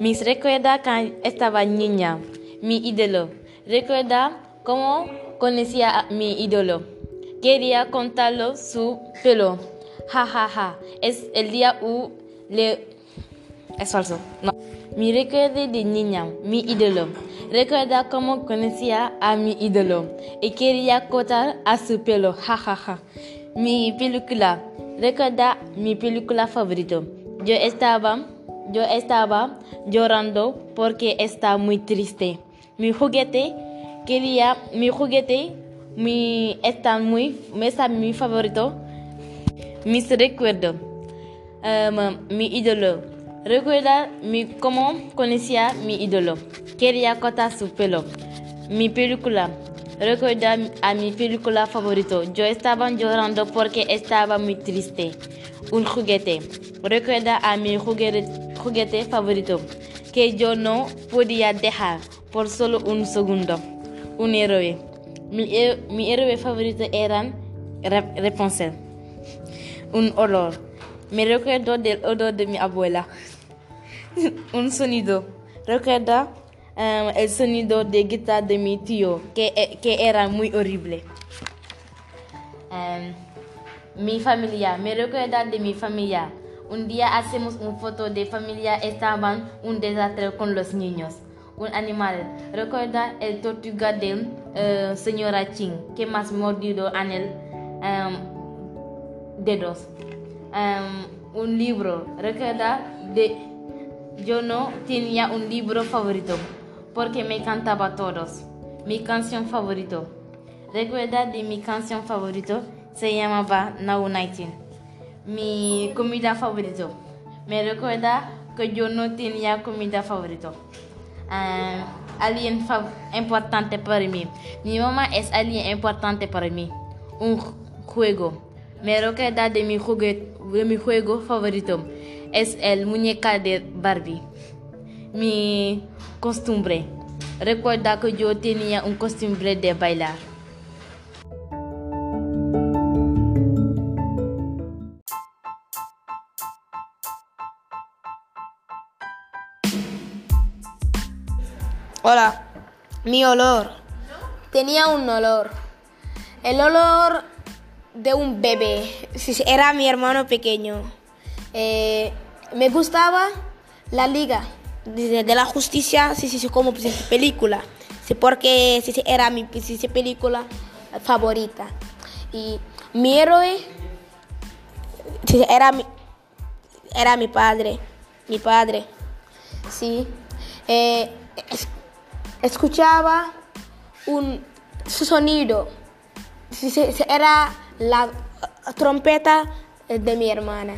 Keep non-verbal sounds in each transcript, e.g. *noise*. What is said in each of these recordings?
Mis recuerda cuando estaba niña, mi ídolo. Recuerda cómo conocía a mi ídolo. Quería contarlo su pelo. Ja, ja, ja. Es el día U le... Es falso. No. Mi recuerdo de niña, mi ídolo. Recuerda cómo conocía a mi ídolo y quería cortar a su pelo. Ja, ja, ja. Mi película. Recuerda mi película favorito. Yo estaba, yo estaba llorando porque está muy triste. Mi juguete quería, mi juguete, mi está muy, está mi favorito. Mis recuerdos. Um, mi ídolo. Recuerda mi, cómo conocía mi ídolo. Quería cortar su pelo. Mi película. Recuerda a mi película favorito. Yo estaba llorando porque estaba muy triste. Un juguete. Recuerda a mi juguete, juguete favorito que yo no podía dejar por solo un segundo. Un héroe. Mi, mi héroe favorito era Rapunzel. Un olor. Me recuerdo del olor de mi abuela. *laughs* un sonido. Recuerda um, el sonido de guitarra de mi tío, que, que era muy horrible. Um, mi familia. Me recuerda de mi familia. Un día hacemos una foto de familia, estaban un desastre con los niños. Un animal. Recuerda el tortuga de uh, señora Ching, que más mordido en el um, dedos. Um, un libro. Recuerda de yo no tenía un libro favorito porque me cantaba todos. Mi canción favorito. Recuerda de mi canción favorito se llamaba Now 19. Mi comida favorito. Me recuerda que yo no tenía comida favorito. Um, alguien importante para mí. Mi mamá es alguien importante para mí. Un juego. Me recuerda de mi, de mi juego favorito. Es el muñeca de Barbie. Mi costumbre. Recuerda que yo tenía un costumbre de bailar. Hola, mi olor. Tenía un olor. El olor de un bebé. Era mi hermano pequeño. Eh, me gustaba la liga de, la justicia, sí, sí, como pues, película. Sí, porque sí, era mi sí, película favorita. Y mi héroe era, mi, era mi padre. Mi padre. Sí. Eh, escuchaba un sonido. Era la trompeta de mi hermana.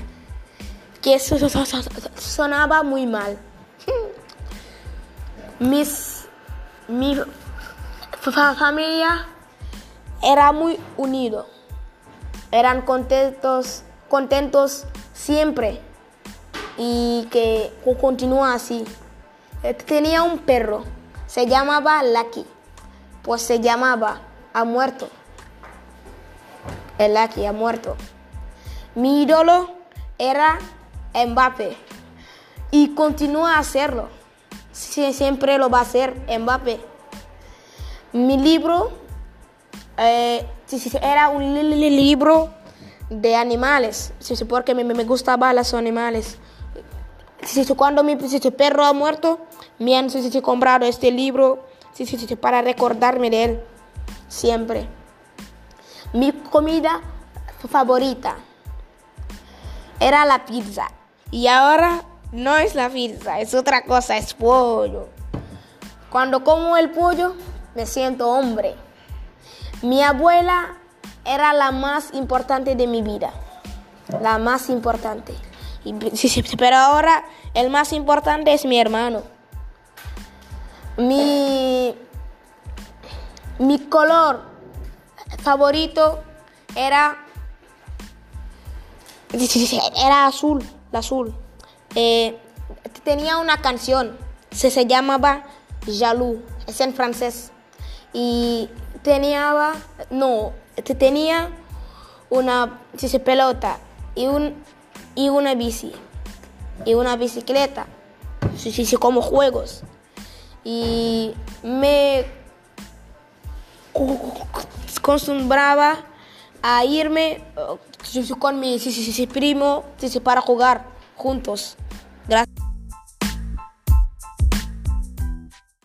Que sonaba muy mal. *laughs* Mis, mi familia era muy unido. Eran contentos, contentos siempre. Y que continúa así. Tenía un perro. Se llamaba Lucky. Pues se llamaba ha muerto. El Lucky ha muerto. Mi ídolo era Mbappé. Y continúa a hacerlo. Siempre lo va a hacer Mbappé. Mi libro eh, era un libro de animales, porque me, me gustaban los animales. Cuando mi perro ha muerto, me han comprado este libro para recordarme de él siempre. Mi comida favorita era la pizza y ahora no es la pizza, es otra cosa, es pollo. Cuando como el pollo, me siento hombre. Mi abuela era la más importante de mi vida, la más importante. Pero ahora el más importante es mi hermano. Mi, mi color favorito era, era azul, azul. Eh, tenía una canción, se, se llamaba Jaloux, es en francés. Y tenía, no, tenía una pelota y, un, y una bici y una bicicleta. sí, sí, como juegos. Y me acostumbraba a irme uh, con mi sí, sí, sí, primo sí, sí, para jugar juntos. Gracias.